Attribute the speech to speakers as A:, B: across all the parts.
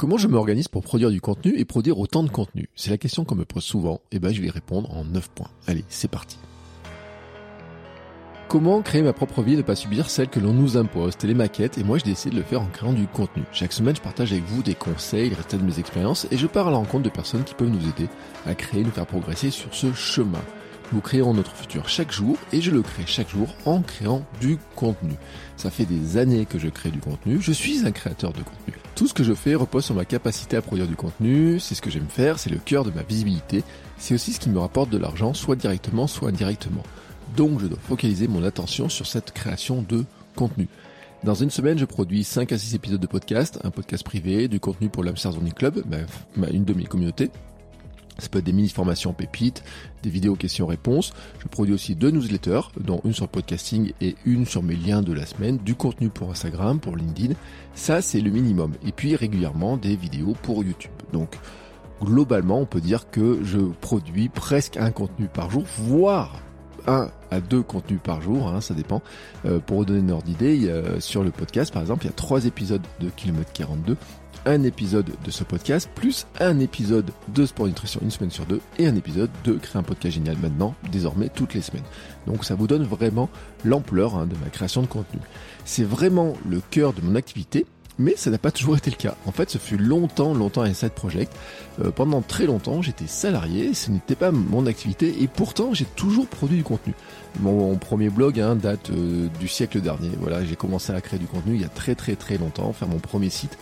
A: Comment je m'organise pour produire du contenu et produire autant de contenu? C'est la question qu'on me pose souvent, et ben je vais y répondre en 9 points. Allez, c'est parti. Comment créer ma propre vie et ne pas subir celle que l'on nous impose? Les maquettes et moi je décide de le faire en créant du contenu. Chaque semaine je partage avec vous des conseils, les résultats de mes expériences et je pars à la rencontre de personnes qui peuvent nous aider à créer, nous faire progresser sur ce chemin. Nous créerons notre futur chaque jour et je le crée chaque jour en créant du contenu. Ça fait des années que je crée du contenu, je suis un créateur de contenu. Tout ce que je fais repose sur ma capacité à produire du contenu, c'est ce que j'aime faire, c'est le cœur de ma visibilité, c'est aussi ce qui me rapporte de l'argent, soit directement, soit indirectement. Donc je dois focaliser mon attention sur cette création de contenu. Dans une semaine, je produis 5 à 6 épisodes de podcast, un podcast privé, du contenu pour l'Amsterdam Club, une de mes communautés, ça peut être des mini-formations pépites, des vidéos questions-réponses. Je produis aussi deux newsletters, dont une sur le podcasting et une sur mes liens de la semaine, du contenu pour Instagram, pour LinkedIn. Ça, c'est le minimum. Et puis régulièrement des vidéos pour YouTube. Donc, globalement, on peut dire que je produis presque un contenu par jour, voire un à deux contenus par jour, hein, ça dépend. Euh, pour vous donner une ordre d'idée, sur le podcast, par exemple, il y a trois épisodes de Kilomètre 42 un épisode de ce podcast, plus un épisode de Sport Nutrition une semaine sur deux, et un épisode de Créer un podcast génial maintenant, désormais toutes les semaines. Donc ça vous donne vraiment l'ampleur hein, de ma création de contenu. C'est vraiment le cœur de mon activité, mais ça n'a pas toujours été le cas. En fait, ce fut longtemps, longtemps un side project. Euh, pendant très longtemps, j'étais salarié, ce n'était pas mon activité, et pourtant j'ai toujours produit du contenu. Mon, premier blog hein, date euh, du siècle dernier. Voilà, j'ai commencé à créer du contenu il y a très très très longtemps, faire mon premier site.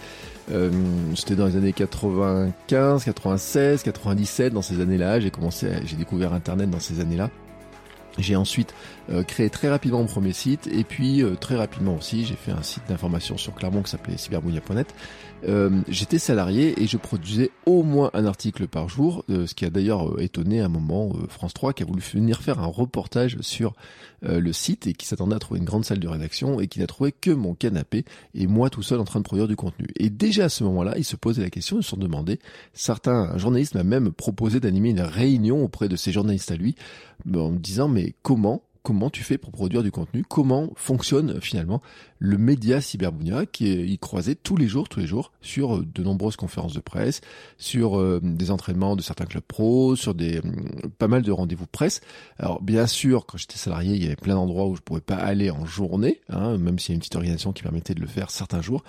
A: Euh, C'était dans les années 95, 96, 97. Dans ces années-là, j'ai commencé, j'ai découvert Internet dans ces années-là. J'ai ensuite euh, créé très rapidement mon premier site et puis euh, très rapidement aussi j'ai fait un site d'information sur Clermont qui s'appelait cyberbounia.net. Euh, J'étais salarié et je produisais au moins un article par jour, ce qui a d'ailleurs étonné à un moment France 3 qui a voulu venir faire un reportage sur le site et qui s'attendait à trouver une grande salle de rédaction et qui n'a trouvé que mon canapé et moi tout seul en train de produire du contenu. Et déjà à ce moment-là, ils se posaient la question, ils se sont demandé, certains journalistes m'ont même proposé d'animer une réunion auprès de ces journalistes à lui en me disant mais comment comment tu fais pour produire du contenu, comment fonctionne finalement le média Cyberbounia qui est y croisé tous les jours, tous les jours sur euh, de nombreuses conférences de presse, sur euh, des entraînements de certains clubs pros, sur des pas mal de rendez-vous presse. Alors bien sûr, quand j'étais salarié, il y avait plein d'endroits où je pourrais pas aller en journée, hein, même s'il y a une petite organisation qui permettait de le faire certains jours.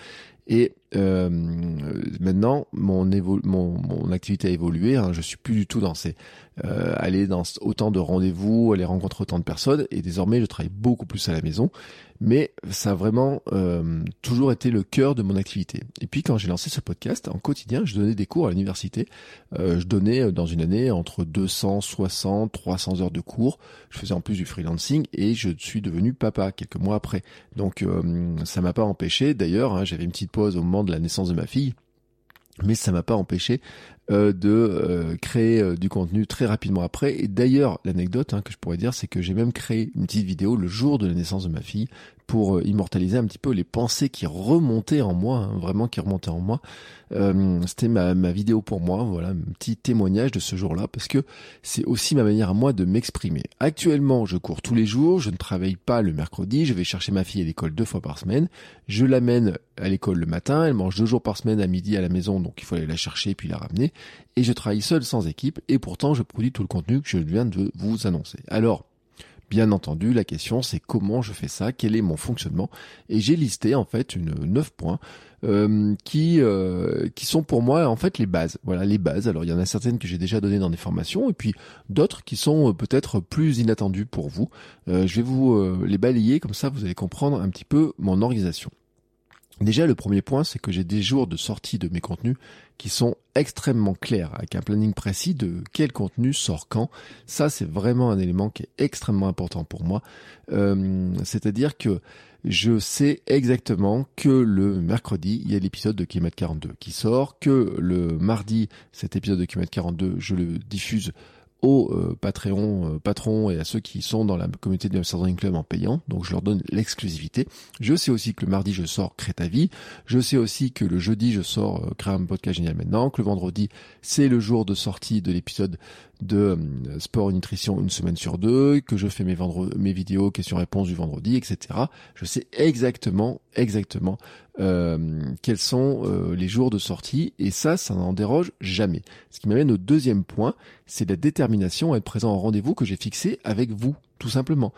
A: Et euh, maintenant, mon, activité a évolué. Hein. Je suis plus du tout dans ces euh, aller dans autant de rendez-vous, aller rencontrer autant de personnes. Et désormais, je travaille beaucoup plus à la maison mais ça a vraiment euh, toujours été le cœur de mon activité. Et puis quand j'ai lancé ce podcast, en quotidien, je donnais des cours à l'université. Euh, je donnais euh, dans une année entre 260, 300 heures de cours. Je faisais en plus du freelancing et je suis devenu papa quelques mois après. Donc ça m'a pas empêché. D'ailleurs, hein, j'avais une petite pause au moment de la naissance de ma fille mais ça m'a pas empêché euh, de euh, créer euh, du contenu très rapidement après. Et d'ailleurs, l'anecdote hein, que je pourrais dire, c'est que j'ai même créé une petite vidéo le jour de la naissance de ma fille pour immortaliser un petit peu les pensées qui remontaient en moi, hein, vraiment qui remontaient en moi. C'était ma, ma vidéo pour moi, voilà, un petit témoignage de ce jour-là, parce que c'est aussi ma manière à moi de m'exprimer. Actuellement, je cours tous les jours, je ne travaille pas le mercredi, je vais chercher ma fille à l'école deux fois par semaine, je l'amène à l'école le matin, elle mange deux jours par semaine à midi à la maison, donc il faut aller la chercher puis la ramener et je travaille seul sans équipe et pourtant je produis tout le contenu que je viens de vous annoncer. Alors, Bien entendu, la question c'est comment je fais ça, quel est mon fonctionnement, et j'ai listé en fait une neuf points euh, qui euh, qui sont pour moi en fait les bases. Voilà les bases. Alors il y en a certaines que j'ai déjà données dans des formations, et puis d'autres qui sont euh, peut-être plus inattendues pour vous. je vais vous les balayer comme ça, vous allez comprendre un petit peu mon organisation. Déjà, le premier point, c'est que j'ai des jours de sortie de mes contenus qui sont extrêmement clairs, avec un planning précis de quel contenu sort quand. Ça, c'est vraiment un élément qui est extrêmement important pour moi. Euh, c'est-à-dire que je sais exactement que le mercredi, il y a l'épisode de Kilomètre 42 qui sort, que le mardi, cet épisode de Kilomètre 42, je le diffuse aux euh, Patreon, euh, patrons et à ceux qui sont dans la communauté de Amsterdam Club en payant. Donc je leur donne l'exclusivité. Je sais aussi que le mardi je sors Crée ta vie. Je sais aussi que le jeudi je sors euh, podcast génial maintenant. Que le vendredi c'est le jour de sortie de l'épisode de euh, sport et nutrition une semaine sur deux, que je fais mes, mes vidéos questions-réponses du vendredi, etc. Je sais exactement, exactement quels sont euh, les jours de sortie? Et ça, ça n'en déroge jamais. Ce qui m'amène au deuxième point, c'est la détermination à être présent au rendez-vous que j'ai fixé avec vous, tout simplement.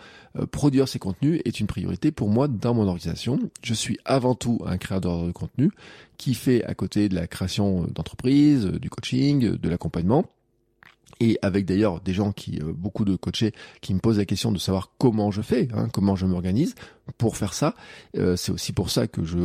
A: produire ces contenus est une priorité pour moi dans mon organisation. Je suis avant tout un créateur de contenu qui fait à côté de la création d'entreprise, du coaching, de l'accompagnement et avec d'ailleurs des gens qui, euh, beaucoup de coachés, qui me posent la question de savoir comment je fais, hein, comment je m'organise pour faire ça. Euh, c'est aussi pour ça que je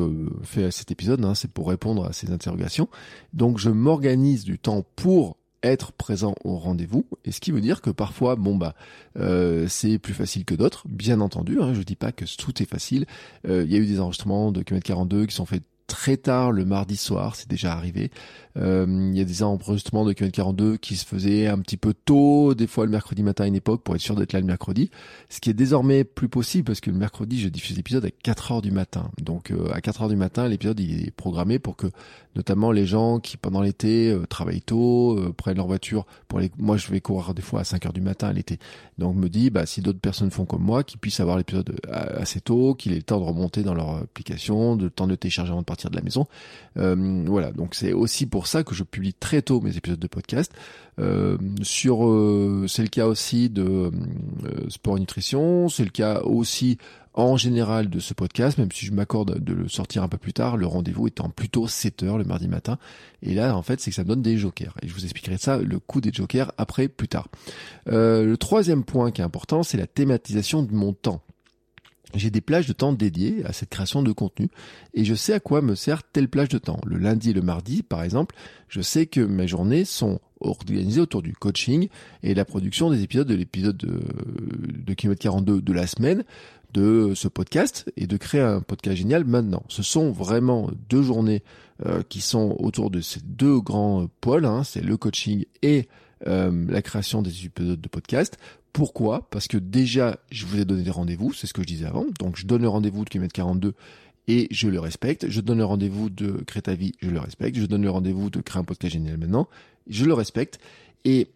A: fais cet épisode, hein, c'est pour répondre à ces interrogations. Donc je m'organise du temps pour être présent au rendez-vous, et ce qui veut dire que parfois, bon bah, euh, c'est plus facile que d'autres, bien entendu. Hein, je dis pas que tout est facile. Il y a eu des enregistrements de km 42 qui sont faits très tard le mardi soir, c'est déjà arrivé. Euh, il y a des enregistrements de Q42 qui se faisaient un petit peu tôt, des fois le mercredi matin à une époque pour être sûr d'être là le mercredi. Ce qui est désormais plus possible parce que le mercredi je diffuse l'épisode à 4 heures du matin. Donc euh, à 4 heures du matin l'épisode il est programmé pour que notamment les gens qui pendant l'été euh, travaillent tôt, prennent leur voiture pour les... Moi je vais courir des fois à 5 heures du matin à l'été. Donc me dit bah si d'autres personnes font comme moi, qu'ils puissent avoir l'épisode assez tôt, qu'il ait le temps de remonter dans leur application, le temps de télécharger avant de de la maison. voilà, donc c'est aussi pour ça que je publie très tôt mes épisodes de podcast. Euh, sur, euh, c'est le cas aussi de euh, sport et nutrition, c'est le cas aussi en général de ce podcast, même si je m'accorde de le sortir un peu plus tard, le rendez-vous étant plutôt 7 heures le mardi matin. Et là, en fait, c'est que ça me donne des jokers. Et je vous expliquerai ça, le coup des jokers, après, plus tard. le troisième point qui est important, c'est la thématisation de mon temps j'ai des plages de temps dédiées à cette création de contenu et je sais à quoi me sert telle plage de temps. Le lundi et le mardi, par exemple, je sais que mes journées sont organisées autour du coaching et la production des épisodes de l'épisode de, de Kilomètre 42 de la semaine de ce podcast et de créer un podcast génial maintenant. Ce sont vraiment deux journées euh, qui sont autour de ces deux grands pôles, hein, c'est le coaching et euh, la création des épisodes de podcast pourquoi? Parce que déjà, je vous ai donné des rendez-vous, c'est ce que je disais avant. Donc, je donne le rendez-vous de km 42 et je le respecte. Je donne le rendez-vous de Créer vie, je le respecte. Je donne le rendez-vous de Créer un podcast génial maintenant, je le respecte. Et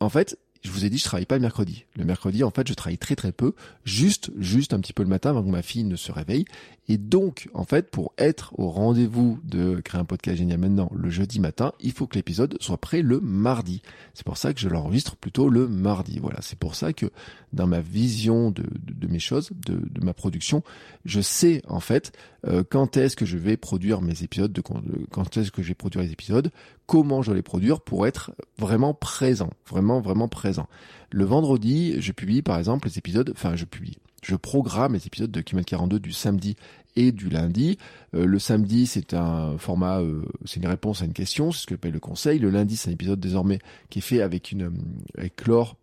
A: en fait, je vous ai dit, je travaille pas le mercredi. Le mercredi, en fait, je travaille très très peu, juste, juste un petit peu le matin avant que ma fille ne se réveille. Et donc, en fait, pour être au rendez-vous de créer un podcast génial maintenant le jeudi matin, il faut que l'épisode soit prêt le mardi. C'est pour ça que je l'enregistre plutôt le mardi. Voilà, c'est pour ça que dans ma vision de, mes choses, de, ma production, je sais en fait euh, quand est-ce que je vais produire mes épisodes, de, quand est-ce que je vais produire les épisodes, comment je vais les produire pour être vraiment présent, vraiment vraiment présent? Le vendredi, je publie par exemple les épisodes, enfin je publie, je programme les épisodes de Kimet 42 du samedi et du lundi. Euh, le samedi, c'est un format, euh, c'est une réponse à une question, c'est ce que j'appelle le conseil. Le lundi, c'est un épisode désormais qui est fait avec une avec Laure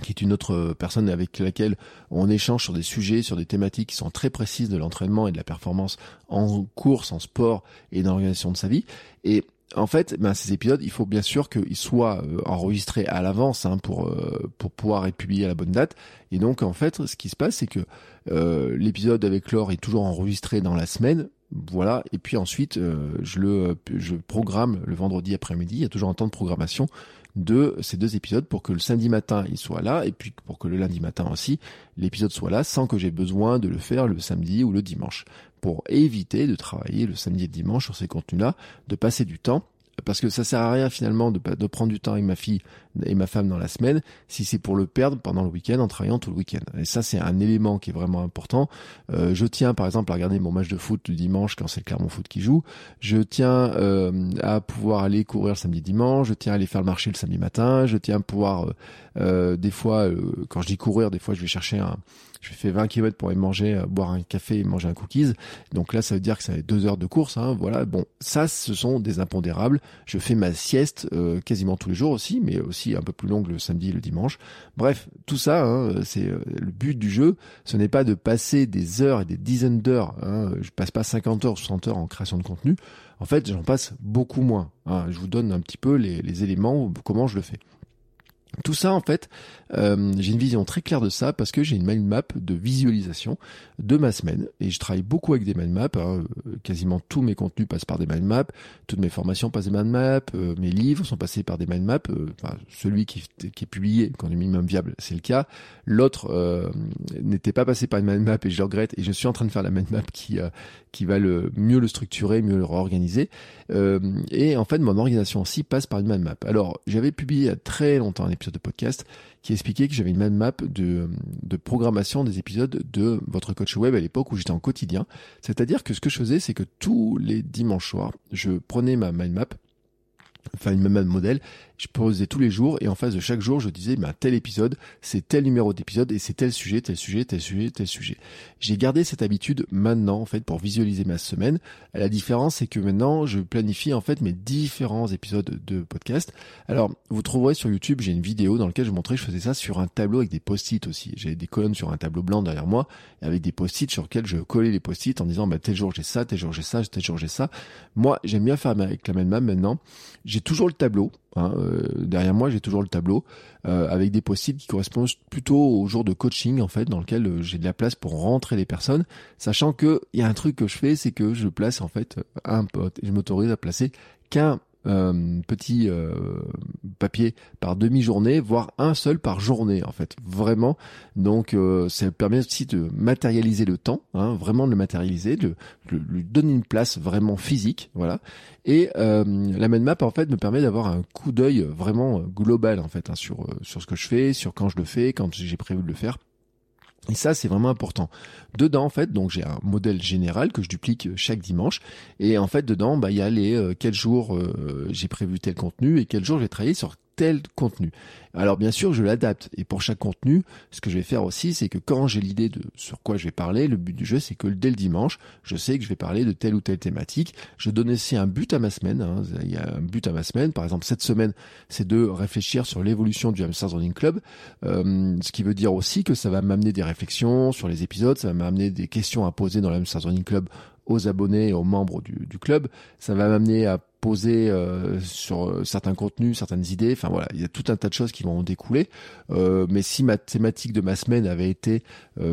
A: qui est une autre personne avec laquelle on échange sur des sujets, sur des thématiques qui sont très précises de l'entraînement et de la performance en course, en sport et dans l'organisation de sa vie. Et en fait, ben, ces épisodes, il faut bien sûr qu'ils soient euh, enregistrés à l'avance hein, pour euh, pour pouvoir être publiés à la bonne date. Et donc, en fait, ce qui se passe, c'est que euh, l'épisode avec Laure est toujours enregistré dans la semaine. Voilà. Et puis ensuite, je le je programme le vendredi après-midi. Il y a toujours un temps de programmation de ces deux épisodes pour que le samedi matin il soit là et puis pour que le lundi matin aussi l'épisode soit là sans que j'ai besoin de le faire le samedi ou le dimanche pour éviter de travailler le samedi et le dimanche sur ces contenus-là, de passer du temps parce que ça sert à rien finalement de, prendre du temps avec ma fille et ma femme dans la semaine si c'est pour le perdre pendant le week-end en travaillant tout le week-end. Et ça c'est un élément qui est vraiment important. Euh, je tiens par exemple à regarder mon match de foot du dimanche quand c'est Clermont Foot qui joue. Je tiens euh, à pouvoir aller courir le samedi dimanche. Je tiens à aller faire le marché le samedi matin. Je tiens à pouvoir euh des fois quand je dis courir, des fois je vais chercher un je fais 20 km pour aller manger, euh, boire un café et manger un cookies. Donc là, ça veut dire que ça fait deux heures de course. Hein, voilà. Bon, ça, ce sont des impondérables. Je fais ma sieste euh, quasiment tous les jours aussi, mais aussi un peu plus longue le samedi et le dimanche. Bref, tout ça, hein, c'est euh, le but du jeu. Ce n'est pas de passer des heures et des dizaines d'heures. Hein, je passe pas 50 heures, 60 heures en création de contenu. En fait, j'en passe beaucoup moins. Hein. Je vous donne un petit peu les, les éléments, comment je le fais. Tout ça, en fait, euh, j'ai une vision très claire de ça parce que j'ai une mind map de visualisation de ma semaine et je travaille beaucoup avec des mind maps. Hein. Quasiment tous mes contenus passent par des mind maps, toutes mes formations passent des mind maps, euh, mes livres sont passés par des mind maps. Euh, celui qui, est publié quand est minimum viable, c'est le cas. L'autre n'était pas passé par une mind map et je regrette et je suis en train de faire la mind map qui qui va le mieux le structurer, mieux le réorganiser. et en fait, mon organisation aussi passe par une mind map. Alors, j'avais publié il y a très longtemps un épisode de podcast qui expliquait que j'avais une mind map de, de programmation des épisodes de votre coach web à l'époque où j'étais en quotidien. C'est-à-dire que ce que je faisais, c'est que tous les dimanches soirs, je prenais ma mind map, enfin une même modèle, je posais tous les jours et en face de chaque jour, je disais, bah, tel épisode, c'est tel numéro d'épisode et c'est tel sujet, tel sujet, tel sujet, tel sujet. J'ai gardé cette habitude maintenant, en fait, pour visualiser ma semaine. La différence, c'est que maintenant, je planifie, en fait, mes différents épisodes de podcast. Alors, vous trouverez sur YouTube, j'ai une vidéo dans laquelle je montrais que je faisais ça sur un tableau avec des post-it aussi. J'avais des colonnes sur un tableau blanc derrière moi, avec des post-it sur lesquels je collais les post-it en disant, bah, tel jour j'ai ça, tel jour j'ai ça, tel jour j'ai ça. Moi, j'aime bien faire avec la même map maintenant. J'ai toujours le tableau, Hein, euh, derrière moi, j'ai toujours le tableau euh, avec des post qui correspondent plutôt au jour de coaching en fait, dans lequel euh, j'ai de la place pour rentrer les personnes, sachant que il y a un truc que je fais, c'est que je place en fait un pote et je m'autorise à placer qu'un euh, petit euh, papier par demi-journée, voire un seul par journée en fait, vraiment. Donc euh, ça permet aussi de matérialiser le temps, hein, vraiment de le matérialiser, de, lui donner une place vraiment physique, voilà. Et la mind map en fait me permet d'avoir un coup d'œil vraiment global en fait hein, sur sur ce que je fais, sur quand je le fais, quand j'ai prévu de le faire. Et ça, c'est vraiment important. Dedans, en fait, donc j'ai un modèle général que je duplique chaque dimanche. Et en fait, dedans, bah, il y a les euh, quels jours euh, j'ai prévu tel contenu et quels jours j'ai travaillé sur contenu. Alors bien sûr, je l'adapte. Et pour chaque contenu, ce que je vais faire aussi, c'est que quand j'ai l'idée de sur quoi je vais parler, le but du jeu, c'est que dès le dimanche, je sais que je vais parler de telle ou telle thématique. Je donne aussi un but à ma semaine. Hein. Il y a un but à ma semaine. Par exemple, cette semaine, c'est de réfléchir sur l'évolution du Hamsters Running Club. Euh, ce qui veut dire aussi que ça va m'amener des réflexions sur les épisodes, ça va m'amener des questions à poser dans le Hamsters Running Club aux abonnés et aux membres du, club. Ça va m'amener à poser euh, sur euh, certains contenus, certaines idées. Enfin voilà, il y a tout un tas de choses qui vont en découler. Euh, mais si ma thématique de ma semaine avait été,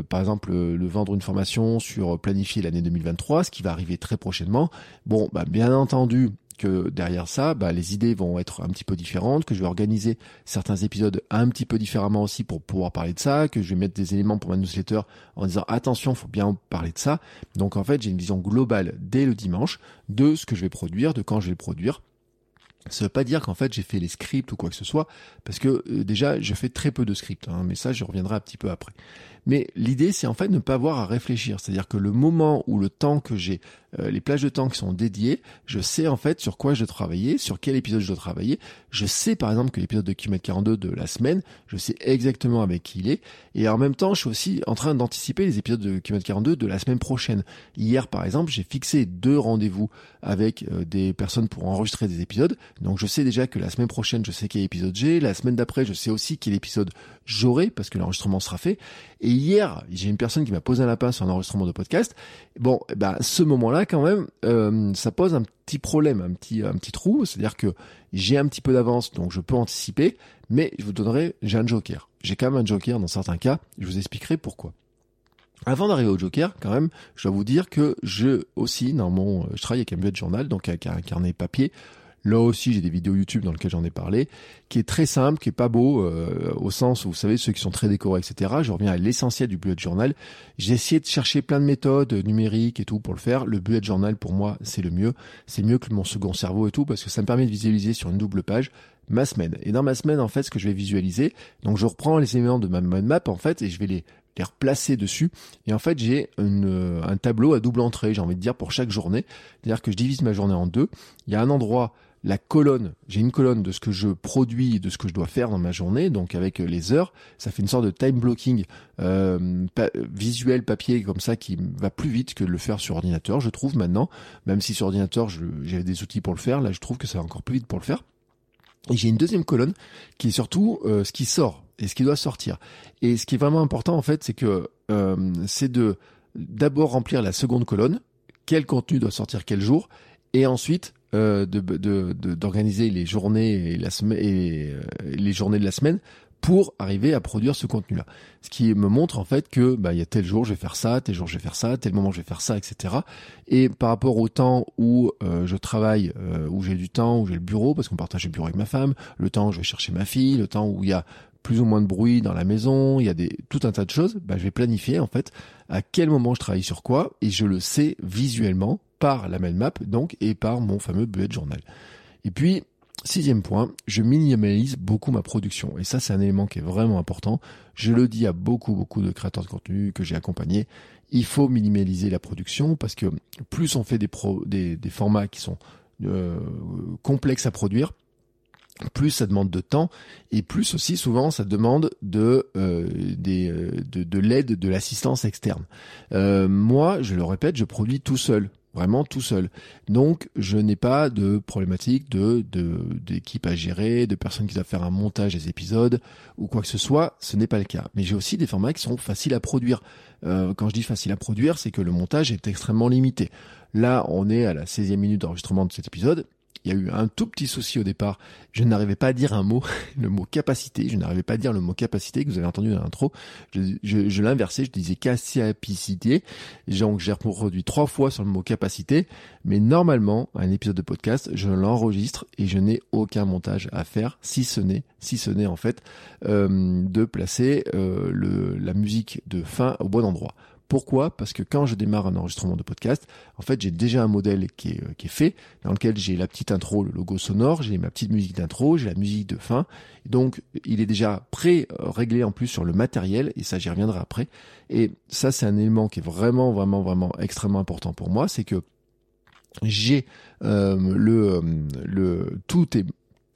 A: par exemple, le vendre une formation sur planifier l'année 2023, ce qui va arriver très prochainement, bon, bah, bien entendu, que derrière ça, bah, les idées vont être un petit peu différentes, que je vais organiser certains épisodes un petit peu différemment aussi pour pouvoir parler de ça, que je vais mettre des éléments pour ma newsletter en disant attention, faut bien parler de ça. Donc en fait, j'ai une vision globale dès le dimanche de ce que je vais produire, de quand je vais le produire. Ça veut pas dire qu'en fait j'ai fait les scripts ou quoi que ce soit, parce que euh, déjà je fais très peu de scripts, hein, mais ça je reviendrai un petit peu après. Mais l'idée, c'est en fait ne pas avoir à réfléchir. C'est-à-dire que le moment où le temps que j'ai, euh, les plages de temps qui sont dédiées, je sais en fait sur quoi je dois travailler, sur quel épisode je dois travailler. Je sais par exemple que l'épisode de Kimet 42 de la semaine, je sais exactement avec qui il est. Et en même temps, je suis aussi en train d'anticiper les épisodes de Kimet 42 de la semaine prochaine. Hier, par exemple, j'ai fixé deux rendez-vous avec euh, des personnes pour enregistrer des épisodes. Donc je sais déjà que la semaine prochaine, je sais quel épisode j'ai. La semaine d'après, je sais aussi quel épisode j'aurai parce que l'enregistrement sera fait. Et hier, j'ai une personne qui m'a posé un lapin sur un enregistrement de podcast. Bon, bah, ce moment-là, quand même, euh, ça pose un petit problème, un petit, un petit trou. C'est-à-dire que j'ai un petit peu d'avance, donc je peux anticiper, mais je vous donnerai, j'ai un joker. J'ai quand même un joker dans certains cas. Je vous expliquerai pourquoi. Avant d'arriver au Joker, quand même, je dois vous dire que je aussi, dans mon, je travaille avec un bullet journal, donc avec un carnet papier. Là aussi, j'ai des vidéos YouTube dans lesquelles j'en ai parlé, qui est très simple, qui est pas beau, euh, au sens où vous savez ceux qui sont très décorés, etc. Je reviens à l'essentiel du bullet journal. J'ai essayé de chercher plein de méthodes numériques et tout pour le faire. Le bullet journal, pour moi, c'est le mieux. C'est mieux que mon second cerveau et tout parce que ça me permet de visualiser sur une double page ma semaine. Et dans ma semaine, en fait, ce que je vais visualiser, donc je reprends les éléments de ma map, en fait, et je vais les les replacer dessus. Et en fait, j'ai un tableau à double entrée, j'ai envie de dire, pour chaque journée. C'est-à-dire que je divise ma journée en deux. Il y a un endroit la colonne, j'ai une colonne de ce que je produis, de ce que je dois faire dans ma journée, donc avec les heures, ça fait une sorte de time blocking euh, visuel papier comme ça qui va plus vite que de le faire sur ordinateur, je trouve maintenant, même si sur ordinateur j'avais des outils pour le faire, là je trouve que ça va encore plus vite pour le faire. Et j'ai une deuxième colonne qui est surtout euh, ce qui sort et ce qui doit sortir. Et ce qui est vraiment important en fait, c'est que euh, c'est de d'abord remplir la seconde colonne, quel contenu doit sortir quel jour, et ensuite euh, d'organiser de, de, les journées et, la semaine et euh, les journées de la semaine pour arriver à produire ce contenu-là. Ce qui me montre en fait que bah il y a tel jour je vais faire ça, tel jour je vais faire ça, tel moment je vais faire ça, etc. Et par rapport au temps où euh, je travaille, euh, où j'ai du temps, où j'ai le bureau, parce qu'on partage le bureau avec ma femme, le temps où je vais chercher ma fille, le temps où il y a plus ou moins de bruit dans la maison, il y a des tout un tas de choses, bah, je vais planifier en fait à quel moment je travaille sur quoi et je le sais visuellement par la mail map donc et par mon fameux bullet journal. Et puis Sixième point, je minimalise beaucoup ma production. Et ça, c'est un élément qui est vraiment important. Je le dis à beaucoup, beaucoup de créateurs de contenu que j'ai accompagnés. Il faut minimaliser la production parce que plus on fait des, formats qui sont euh, complexes à produire, plus ça demande de temps et plus aussi souvent ça demande de euh, euh, de, de l'aide de l'assistance externe. moi, je le répète, je produis tout seul vraiment tout seul. Donc, je n'ai pas de problématique de d'équipe à gérer, de personnes qui doivent faire un montage des épisodes ou quoi que ce soit. Ce n'est pas le cas. Mais j'ai aussi des formats qui sont faciles à produire. Euh, quand je dis facile à produire, c'est que le montage est extrêmement limité. Là, on est à la 16e minute d'enregistrement de cet épisode il y a eu un tout petit souci au départ. Je n'arrivais pas à dire un mot, le mot capacité. Je n'arrivais pas à dire le mot capacité que vous avez entendu dans l'intro. Je, je, je l'inversais, je disais capacité. Donc j'ai reproduit trois fois sur le mot capacité. Mais normalement, un épisode de podcast, je l'enregistre et je n'ai aucun montage à faire, si ce n'est, si ce n'est en fait, euh, de placer euh, la musique de fin au bon endroit. Pourquoi? Parce que quand je démarre un enregistrement de podcast, en fait, j'ai déjà un modèle qui est, euh, qui est fait, dans lequel j'ai la petite intro, le logo sonore, j'ai ma petite musique d'intro, j'ai la musique de fin. Donc, il est déjà pré-réglé en plus sur le matériel, et ça, j'y reviendrai après. Et ça, c'est un élément qui est vraiment, vraiment, vraiment extrêmement important pour moi, c'est que j'ai euh, le, euh, le tout est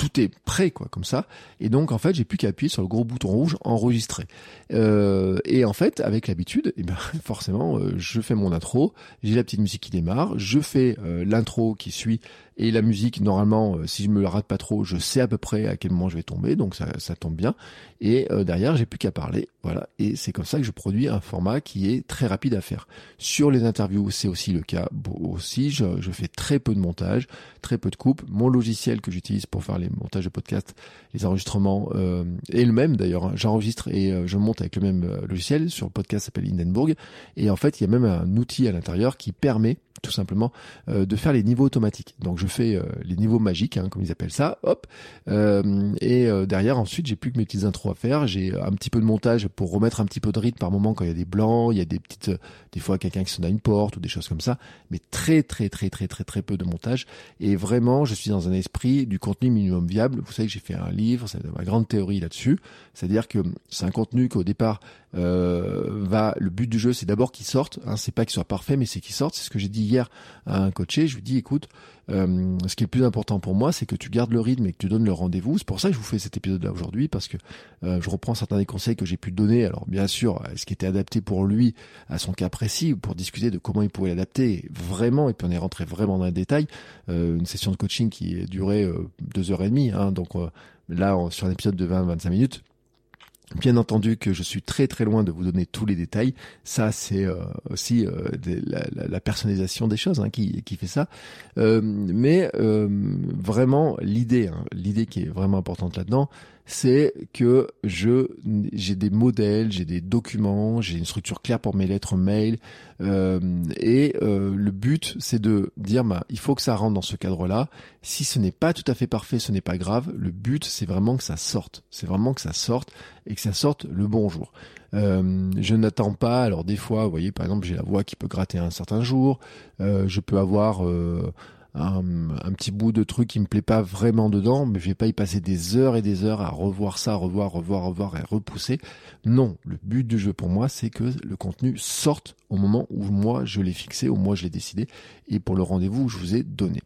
A: tout est prêt quoi comme ça. Et donc en fait j'ai plus qu'à appuyer sur le gros bouton rouge enregistrer. Euh, et en fait avec l'habitude eh ben forcément euh, je fais mon intro j'ai la petite musique qui démarre je fais euh, l'intro qui suit et la musique, normalement, euh, si je me la rate pas trop, je sais à peu près à quel moment je vais tomber, donc ça, ça tombe bien. Et euh, derrière, j'ai plus qu'à parler, voilà. Et c'est comme ça que je produis un format qui est très rapide à faire. Sur les interviews, c'est aussi le cas. Bon, aussi, je, je, fais très peu de montage, très peu de coupe. Mon logiciel que j'utilise pour faire les montages de podcast, les enregistrements, euh, est le même d'ailleurs. Hein. J'enregistre et euh, je monte avec le même logiciel. Sur le podcast s'appelle Hindenburg. Et en fait, il y a même un outil à l'intérieur qui permet tout simplement euh, de faire les niveaux automatiques. Donc je fais euh, les niveaux magiques, hein, comme ils appellent ça, hop. Euh, et derrière ensuite j'ai plus que mes petites intros à faire. J'ai un petit peu de montage pour remettre un petit peu de rythme par moment quand il y a des blancs, il y a des petites, des fois quelqu'un qui sonne à une porte ou des choses comme ça. Mais très très très très très très peu de montage. Et vraiment je suis dans un esprit du contenu minimum viable. Vous savez que j'ai fait un livre, c'est ma grande théorie là-dessus. C'est-à-dire que c'est un contenu qu'au départ euh, va. Le but du jeu, c'est d'abord qu'il sorte. Hein, c'est pas qu'il soit parfait, mais c'est qu'il sorte. C'est ce que j'ai dit hier à un coaché. Je lui dis, écoute, euh, ce qui est le plus important pour moi, c'est que tu gardes le rythme et que tu donnes le rendez-vous. C'est pour ça que je vous fais cet épisode-là aujourd'hui, parce que euh, je reprends certains des conseils que j'ai pu donner. Alors bien sûr, ce qui était adapté pour lui, à son cas précis, pour discuter de comment il pouvait l'adapter vraiment. Et puis on est rentré vraiment dans les détails. Euh, une session de coaching qui a duré deux heures et demie. Hein, donc là, sur un épisode de 20-25 minutes Bien entendu que je suis très très loin de vous donner tous les détails. Ça, c'est euh, aussi euh, la, personnalisation des choses hein, qui, fait ça. Euh, mais vraiment, l'idée, hein, l'idée qui est vraiment importante là-dedans, c'est que je j'ai des modèles, j'ai des documents, j'ai une structure claire pour mes lettres mail, euh, et euh, le but c'est de dire bah il faut que ça rentre dans ce cadre-là. Si ce n'est pas tout à fait parfait, ce n'est pas grave. Le but c'est vraiment que ça sorte, c'est vraiment que ça sorte et que ça sorte le bon jour. Euh, je n'attends pas. Alors des fois, vous voyez, par exemple, j'ai la voix qui peut gratter un certain jour. Je peux avoir un, petit bout de truc qui me plaît pas vraiment dedans, mais je vais pas y passer des heures et des heures à revoir ça, revoir, revoir, revoir et repousser. Non, le but du jeu pour moi, c'est que le contenu sorte au moment où moi je l'ai fixé, où moi je l'ai décidé, et pour le rendez-vous que je vous ai donné.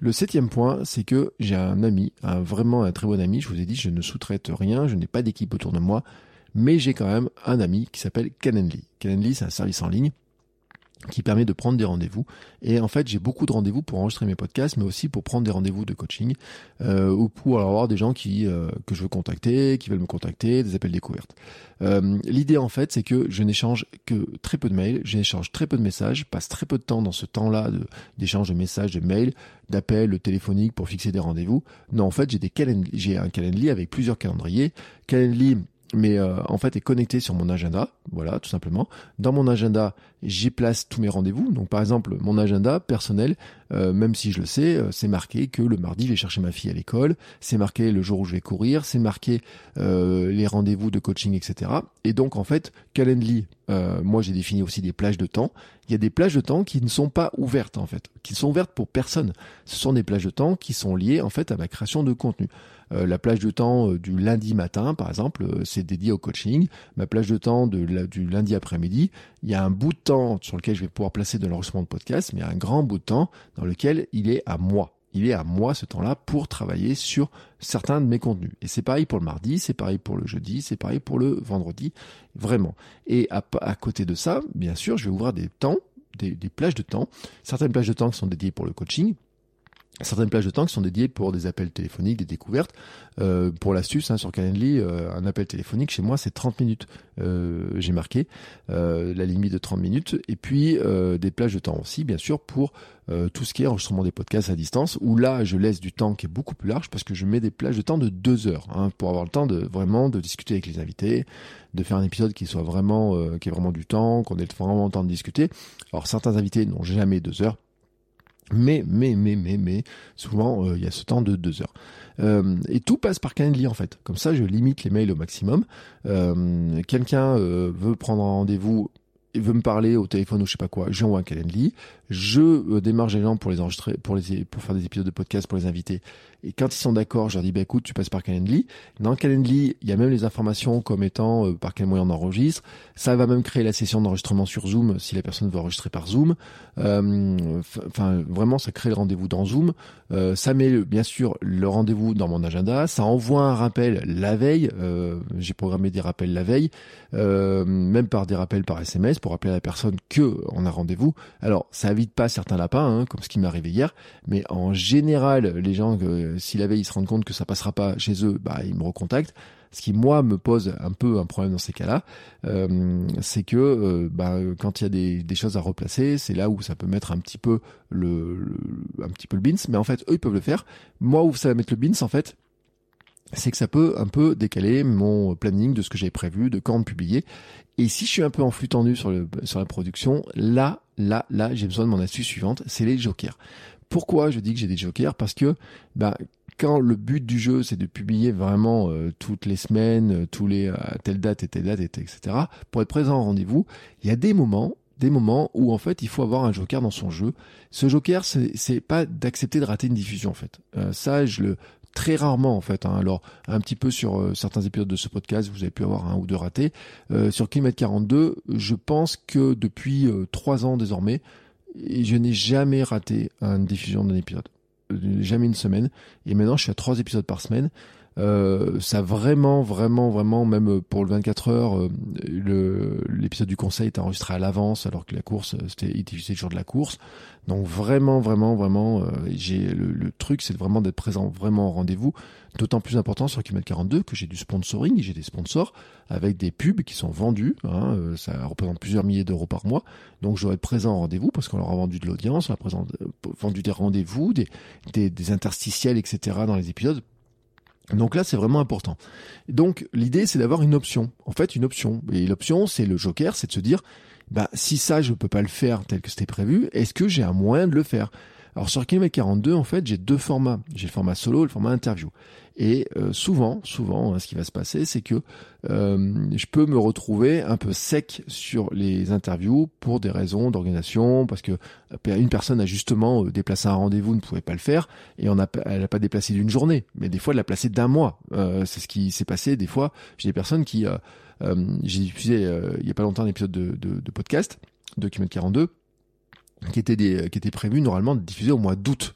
A: Le septième point, c'est que j'ai un ami, un vraiment un très bon ami. Je vous ai dit, je ne sous-traite rien, je n'ai pas d'équipe autour de moi, mais j'ai quand même un ami qui s'appelle Calendly. Calendly, c'est un service en ligne qui permet de prendre des rendez-vous. Et en fait, j'ai beaucoup de rendez-vous pour enregistrer mes podcasts, mais aussi pour prendre des rendez-vous de coaching euh, ou pour avoir des gens qui euh, que je veux contacter, qui veulent me contacter, des appels découvertes. Euh, L'idée en fait, c'est que je n'échange que très peu de mails, j'échange très peu de messages, passe très peu de temps dans ce temps-là d'échange de, messages, de mails, d'appels téléphoniques pour fixer des rendez-vous. Non, en fait, j'ai des j'ai un calendrier avec plusieurs calendriers. Calendly mais euh, en fait est connecté sur mon agenda, voilà, tout simplement. Dans mon agenda, j'y place tous mes rendez-vous. Donc par exemple, mon agenda personnel, euh, même si je le sais, euh, c'est marqué que le mardi, je vais chercher ma fille à l'école, c'est marqué le jour où je vais courir, c'est marqué les rendez-vous de coaching, etc. Et donc en fait, Calendly, moi j'ai défini aussi des plages de temps. Il y a des plages de temps qui ne sont pas ouvertes en fait, qui sont ouvertes pour personne. Ce sont des plages de temps qui sont liées en fait à ma création de contenu. Euh, la plage de temps euh, du lundi matin, par exemple, euh, c'est dédié au coaching. Ma plage de temps du lundi après-midi, il y a un bout de temps sur lequel je vais pouvoir placer de l'enregistrement de podcast, mais un grand bout de temps dans lequel il est à moi il est à moi ce temps-là pour travailler sur certains de mes contenus. Et c'est pareil pour le mardi, c'est pareil pour le jeudi, c'est pareil pour le vendredi, vraiment. Et à, côté de ça, bien sûr, je vais ouvrir des temps, des, des plages de temps, certaines plages de temps qui sont dédiées pour le coaching, certaines plages de temps qui sont dédiées pour des appels téléphoniques, des découvertes. Euh, pour l'astuce, hein, sur Calendly, euh, un appel téléphonique chez moi, c'est 30 minutes. Euh, J'ai marqué la limite de 30 minutes. Et puis des plages de temps aussi, bien sûr, pour tout ce qui est enregistrement des podcasts à distance, où là, je laisse du temps qui est beaucoup plus large parce que je mets des plages de temps de deux heures hein, pour avoir le temps de vraiment de discuter avec les invités, de faire un épisode qui soit vraiment, qui ait vraiment du temps, qu'on ait vraiment le temps de discuter. Alors certains invités n'ont jamais deux heures mais, mais, mais, mais, mais, souvent, euh, il y a ce temps de deux heures. Euh, et tout passe par Calendly en fait. Comme ça, je limite les mails au maximum. Euh, Quelqu'un veut prendre un rendez-vous veut me parler au téléphone ou je sais pas quoi, j'envoie un Calendly, je démarche les gens pour les enregistrer, pour les pour faire des épisodes de podcast pour les inviter. Et quand ils sont d'accord, je leur dis bah écoute, tu passes par Calendly. Dans Calendly, il y a même les informations comme étant euh, par quel moyen on enregistre. Ça va même créer la session d'enregistrement sur Zoom si la personne veut enregistrer par Zoom. Euh, enfin, vraiment, ça crée le rendez-vous dans Zoom. ça met bien sûr le rendez-vous dans mon agenda. Ça envoie un rappel la veille. J'ai programmé des rappels la veille, même par des rappels par SMS pour rappeler à la personne que on a rendez-vous. Alors, ça évite pas certains lapins, hein, comme ce qui m'est arrivé hier, mais en général, les gens, euh, si la veille ils se rendent compte que ça passera pas chez eux, bah ils me recontactent. Ce qui moi me pose un peu un problème dans ces cas-là, euh, c'est que euh, bah, quand il y a des, choses à replacer, c'est là où ça peut mettre un petit peu le, un petit peu le bins. Mais en fait, eux ils peuvent le faire. Moi où ça va mettre le bins, en fait, c'est que ça peut un peu décaler mon planning de ce que j'avais prévu, de quand publier. Et si je suis un peu en flux tendu sur, le, sur la production, là, là, là, j'ai besoin de mon astuce suivante, c'est les jokers. Pourquoi je dis que j'ai des jokers Parce que bah, quand le but du jeu c'est de publier vraiment euh, toutes les semaines, euh, tous les à telle date et telle date, et etc. Pour être présent au rendez-vous, il y a des moments des moments où en fait il faut avoir un joker dans son jeu. Ce joker, c'est pas d'accepter de rater une diffusion en fait. Euh, ça, je le très rarement en fait. Hein. Alors un petit peu sur euh, certains épisodes de ce podcast, vous avez pu avoir un ou deux ratés. Euh, sur Kilomètre 42, je pense que depuis euh, trois ans désormais, je n'ai jamais raté une diffusion d'un épisode. Jamais une semaine. Et maintenant, je suis à trois épisodes par semaine. Euh, ça vraiment, vraiment, vraiment, même pour le 24 heures, euh, l'épisode du conseil est enregistré à l'avance, alors que la course, c'était diffusé le jour de la course. Donc vraiment, vraiment, vraiment, euh, j'ai le, truc, c'est vraiment d'être présent vraiment au rendez-vous. D'autant plus important sur Kilomètre 42 que j'ai du sponsoring, j'ai des sponsors avec des pubs qui sont vendus. Hein, ça représente plusieurs milliers d'euros par mois. Donc je dois être présent au rendez-vous parce qu'on leur a vendu de l'audience, on leur a vendu des rendez-vous, des, des, des interstitiels, etc. dans les épisodes donc là, c'est vraiment important. Donc l'idée, c'est d'avoir une option. En fait, une option. Et l'option, c'est le joker, c'est de se dire, bah si ça, je peux pas le faire tel que c'était prévu, est-ce que j'ai un moyen de le faire? Alors sur Kilomètre 42, en fait, j'ai deux formats. J'ai le format solo et le format interview. Et euh, souvent, souvent, hein, ce qui va se passer, c'est que euh, je peux me retrouver un peu sec sur les interviews pour des raisons d'organisation, parce que euh, une personne a justement déplacé un rendez-vous, ne pouvait pas le faire, et on a, elle n'a pas déplacé d'une journée, mais des fois elle l'a placé d'un mois. c'est ce qui s'est passé. Des fois, j'ai des personnes qui, j'ai diffusé il y a pas longtemps un épisode de, de, de podcast de Kilomètre 42 qui était des, qui était prévu normalement de diffuser au mois d'août.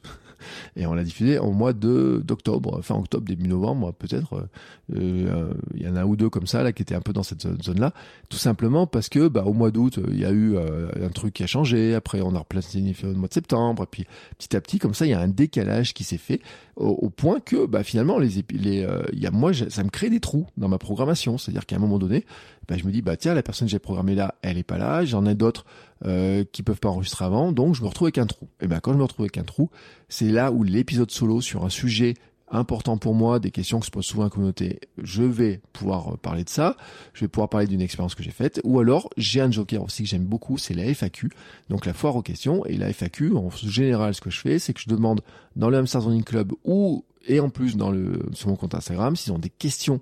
A: et on l'a diffusé au mois de d'octobre, fin octobre, début novembre peut-être. Euh, il y en a un ou deux comme ça là qui étaient un peu dans cette zone-là, tout simplement parce que bah, au mois d'août il y a eu un truc qui a changé, après on a replanifié au mois de septembre, et puis petit à petit comme ça il y a un décalage qui s'est fait au, point que bah, finalement les, les il y a moi ça me crée des trous dans ma programmation, c'est-à-dire qu'à un moment donné bah, je me dis bah tiens la personne que j'ai programmée là elle est pas là, j'en ai d'autres euh, qui peuvent pas enregistrer avant, donc je me retrouve avec un trou. Et ben quand je me retrouve avec un trou, c'est là où l'épisode solo sur un sujet important pour moi, des questions que se pose souvent la communauté, je vais pouvoir euh, parler de ça, je vais pouvoir parler d'une expérience que j'ai faite, ou alors j'ai un joker aussi que j'aime beaucoup, c'est la FAQ, donc la foire aux questions, et la FAQ, en général, ce que je fais, c'est que je demande dans le Hamster Zoning Club ou et en plus dans le sur mon compte Instagram, s'ils ont des questions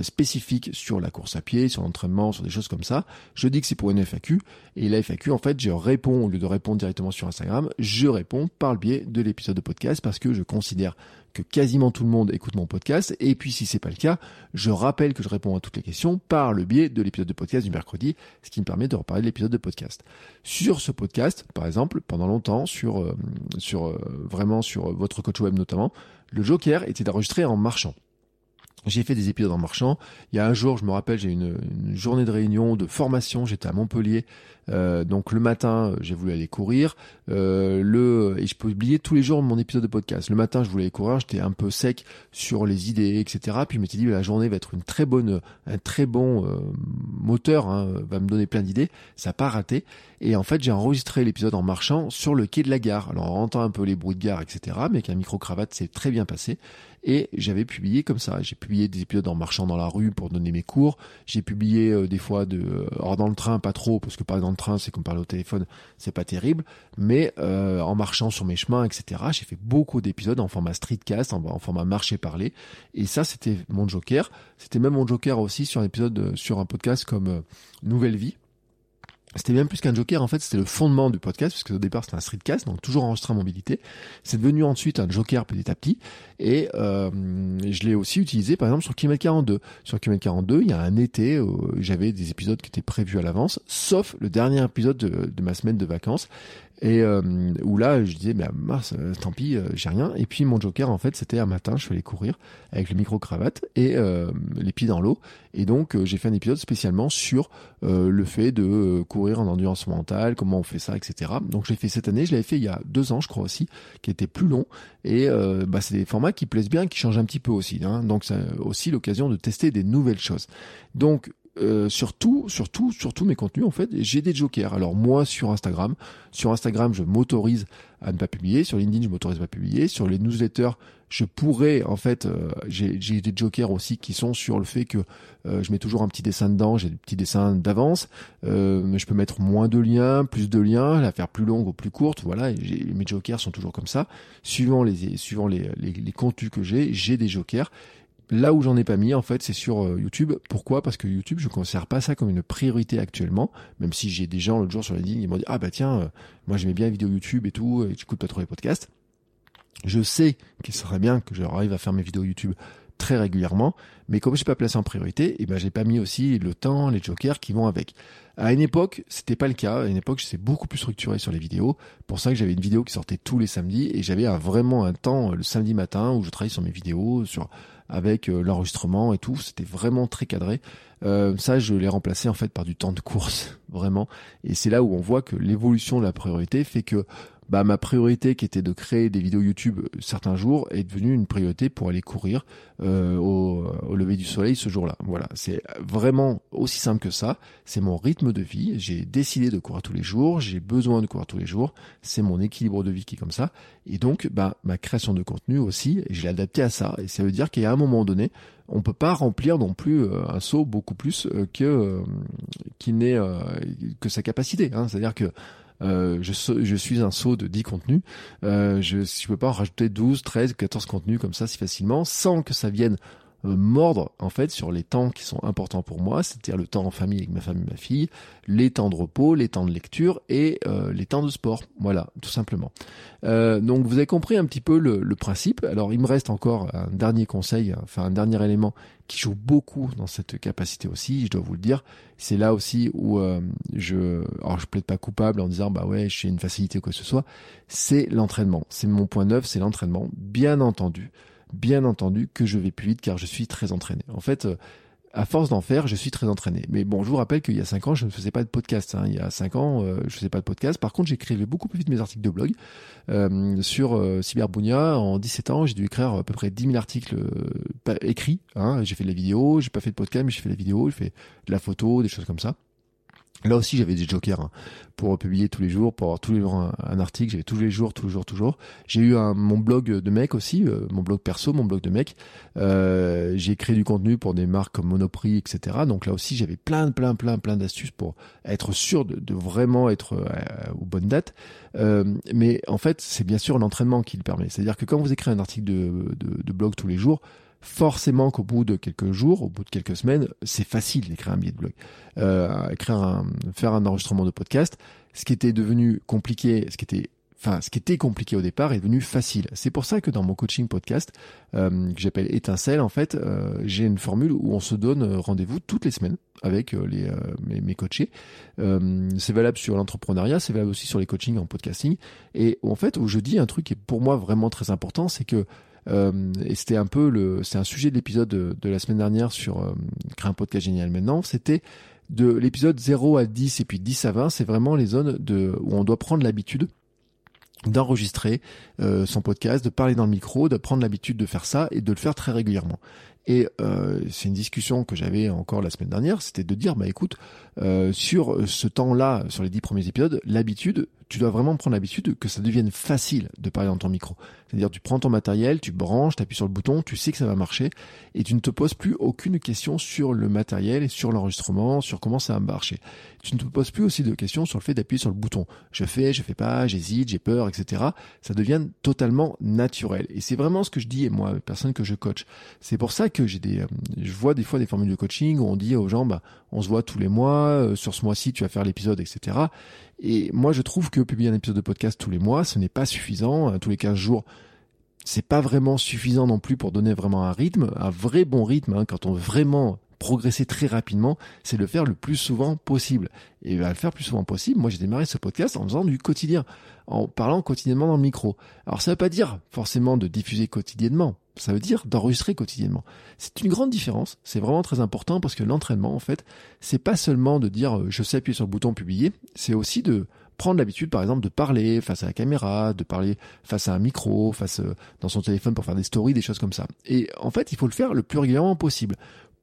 A: spécifiques sur la course à pied, sur l'entraînement, sur des choses comme ça. Je dis que c'est pour une FAQ et la FAQ en fait je réponds au lieu de répondre directement sur Instagram, je réponds par le biais de l'épisode de podcast parce que je considère que quasiment tout le monde écoute mon podcast et puis si c'est pas le cas, je rappelle que je réponds à toutes les questions par le biais de l'épisode de podcast du mercredi, ce qui me permet de reparler de l'épisode de podcast. Sur ce podcast, par exemple, pendant longtemps sur euh, sur euh, vraiment sur votre coach web notamment, le joker était d'enregistrer en marchant. J'ai fait des épisodes en marchant. Il y a un jour, je me rappelle, j'ai une, une journée de réunion, de formation. J'étais à Montpellier. Euh, donc le matin, j'ai voulu aller courir. Euh, le et je oublier tous les jours mon épisode de podcast. Le matin, je voulais courir. J'étais un peu sec sur les idées, etc. Puis je m'étais dit la journée va être une très bonne, un très bon euh, moteur, hein, va me donner plein d'idées. Ça n'a pas raté. Et en fait, j'ai enregistré l'épisode en marchant sur le quai de la gare. Alors on entend un peu les bruits de gare, etc. Mais avec un micro cravate, c'est très bien passé et j'avais publié comme ça. J'ai publié des épisodes en marchant dans la rue pour donner mes cours. J'ai publié euh, des fois de, euh, alors dans le train pas trop parce que parler dans le train c'est comme parler au téléphone, c'est pas terrible, mais euh, en marchant sur mes chemins, etc. J'ai fait beaucoup d'épisodes en format streetcast, en, en format marché parler, et ça c'était mon joker. C'était même mon joker aussi sur un épisode, sur un podcast comme Nouvelle Vie c'était bien plus qu'un joker, en fait, c'était le fondement du podcast, parce qu'au départ c'était un streetcast, donc toujours enregistré en mobilité. C'est devenu ensuite un joker petit à petit, et euh, je l'ai aussi utilisé par exemple sur Kilomètre 42. Sur Kilomètre 42, il y a un été, où j'avais des épisodes qui étaient prévus à l'avance, sauf le dernier épisode de ma semaine de vacances, et euh, où là, je disais, bah, mince, euh, tant pis, euh, j'ai rien. Et puis mon joker, en fait, c'était un matin, je suis allé courir avec le micro-cravate et les pieds dans l'eau. Et donc, j'ai fait un épisode spécialement sur le fait de courir en endurance mentale, comment on fait ça, etc. Donc, je l'ai fait cette année. Je l'avais fait il y a deux ans, je crois aussi, qui était plus long. Et bah, c'est des formats qui plaisent bien, qui changent un petit peu aussi. Hein. Donc, c'est aussi l'occasion de tester des nouvelles choses. Donc, euh, surtout, surtout, surtout mes contenus en fait, j'ai des jokers. Alors moi sur Instagram, sur Instagram je m'autorise à ne pas publier, sur LinkedIn je m'autorise pas à publier, sur les newsletters je pourrais en fait, euh, j'ai des jokers aussi qui sont sur le fait que euh, je mets toujours un petit dessin dedans, j'ai des petits dessins d'avance, mais je peux mettre moins de liens, plus de liens, la faire plus longue ou plus courte, voilà. mes jokers sont toujours comme ça, suivant les suivant les, les contenus que j'ai, j'ai des jokers Là où j'en ai pas mis, en fait, c'est sur euh, YouTube. Pourquoi? Parce que YouTube, je ne considère pas ça comme une priorité actuellement. Même si j'ai des gens l'autre jour sur LinkedIn, ils m'ont dit ah bah tiens, euh, moi j'aimais bien les vidéos YouTube et tout, et j'écoute pas trop les podcasts. Je sais qu'il serait bien que j'arrive à faire mes vidéos YouTube très régulièrement, mais comme je n'ai pas placé en priorité, et eh ben j'ai pas mis aussi le temps, les jokers qui vont avec. À une époque, c'était pas le cas. À une époque, j'étais beaucoup plus structuré sur les vidéos. Pour ça que j'avais une vidéo qui sortait tous les samedis et j'avais vraiment un temps le samedi matin où je travaillais sur mes vidéos, sur avec euh, l'enregistrement et tout. C'était vraiment très cadré. Euh, ça, je l'ai remplacé en fait par du temps de course, vraiment. Et c'est là où on voit que l'évolution de la priorité fait que bah, ma priorité qui était de créer des vidéos YouTube euh, certains jours est devenue une priorité pour aller courir euh, au, au, lever du soleil ce jour-là. Voilà, c'est vraiment aussi simple que ça. C'est mon rythme de vie. J'ai décidé de courir tous les jours. J'ai besoin de courir tous les jours. C'est mon équilibre de vie qui est comme ça. Et donc, bah, ma création de contenu aussi, je l'ai adapté à ça. Et ça veut dire qu'à un moment donné, on peut pas remplir non plus euh, un seau beaucoup plus que qui n'est que sa capacité. Hein. C'est-à-dire que euh, je, suis un saut de 10 contenus. Euh, je ne peux pas en rajouter 12, 13, 14 contenus comme ça si facilement, sans que ça vienne euh, mordre en fait sur les temps qui sont importants pour moi, c'est-à-dire le temps en famille avec ma femme et ma fille, les temps de repos, les temps de lecture et euh, les temps de sport. Voilà, tout simplement. Euh, donc vous avez compris un petit peu le, le, principe. Alors il me reste encore un dernier conseil, enfin un dernier élément qui joue beaucoup dans cette capacité aussi, je dois vous le dire. C'est là aussi où je, alors je plaide pas coupable en disant bah ouais j'ai une facilité ou quoi que ce soit. C'est l'entraînement. C'est mon point neuf, c'est l'entraînement. Bien entendu bien entendu que je vais plus vite car je suis très entraîné. En fait, euh, à force d'en faire, je suis très entraîné. Mais bon, je vous rappelle qu'il y a cinq ans, je ne faisais pas de podcast. Hein. Il y a cinq ans, euh, je faisais pas de podcast. Par contre, j'écrivais beaucoup plus vite mes articles de blog. Euh, sur euh, en 17 ans, j'ai dû écrire à peu près 10 000 articles écrits. Hein. J'ai fait de la vidéo, j'ai pas fait de podcast, mais j'ai fait de la vidéo, j'ai fait de la photo, des choses comme ça. Là aussi, j'avais des jokers hein, pour publier tous les jours, pour avoir tous les jours un, article. J'avais tous les jours, tous les jours, toujours. J'ai eu mon blog de mec aussi, euh, mon blog perso, mon blog de mec. Euh, j'ai créé du contenu pour des marques comme Monoprix, etc. Donc là aussi, j'avais plein, plein, plein, plein d'astuces pour être sûr de, vraiment être euh, aux bonnes dates. Euh, mais en fait, c'est bien sûr l'entraînement qui le permet. C'est-à-dire que quand vous écrivez un article de blog tous les jours, forcément qu'au bout de quelques jours, au bout de quelques semaines, c'est facile d'écrire un billet de blog, euh, écrire un, faire un enregistrement de podcast. Ce qui était devenu compliqué, ce qui était enfin, ce qui était compliqué au départ est devenu facile. C'est pour ça que dans mon coaching podcast, euh, que j'appelle Étincelle, en fait, euh, j'ai une formule où on se donne rendez-vous toutes les semaines avec euh, les, mes, mes, coachés. c'est valable sur l'entrepreneuriat, c'est valable aussi sur les coachings en podcasting. Et en fait, où je dis un truc qui est pour moi vraiment très important, c'est que euh, et c'était un peu le, c'est un sujet de l'épisode de, la semaine dernière sur euh, créer un podcast génial maintenant. C'était de l'épisode 0 à 10 et puis 10 à 20, c'est vraiment les zones de, où on doit prendre l'habitude d'enregistrer euh, son podcast, de parler dans le micro, de prendre l'habitude de faire ça et de le faire très régulièrement. Et euh, c'est une discussion que j'avais encore la semaine dernière, c'était de dire, bah écoute, euh, sur ce temps-là, sur les dix premiers épisodes, l'habitude, tu dois vraiment prendre l'habitude que ça devienne facile de parler dans ton micro. C'est-à-dire tu prends ton matériel, tu branches, tu appuies sur le bouton, tu sais que ça va marcher et tu ne te poses plus aucune question sur le matériel sur l'enregistrement, sur comment ça va marcher. Tu ne te poses plus aussi de questions sur le fait d'appuyer sur le bouton. Je fais, je fais pas, j'hésite, j'ai peur, etc. Ça devient totalement naturel. Et c'est vraiment ce que je dis et moi, personne que je coach. C'est pour ça que j'ai des, euh, je vois des fois des formules de coaching où on dit aux gens, bah, on se voit tous les mois, euh, sur ce mois-ci tu vas faire l'épisode, etc. Et moi, je trouve que publier un épisode de podcast tous les mois, ce n'est pas suffisant. Tous les 15 jours, c'est pas vraiment suffisant non plus pour donner vraiment un rythme, un vrai bon rythme. Hein, quand on vraiment progresser très rapidement, c'est le faire le plus souvent possible. Et à le faire le plus souvent possible, moi j'ai démarré ce podcast en faisant du quotidien, en parlant quotidiennement dans le micro. Alors ça veut pas dire forcément de diffuser quotidiennement, ça veut dire d'enregistrer quotidiennement. C'est une grande différence, c'est vraiment très important parce que l'entraînement en fait, c'est pas seulement de dire euh, je sais appuyer sur le bouton publier, c'est aussi de prendre l'habitude par exemple de parler face à la caméra, de parler face à un micro, face euh, dans son téléphone pour faire des stories, des choses comme ça. Et en fait, il faut le faire le plus régulièrement possible.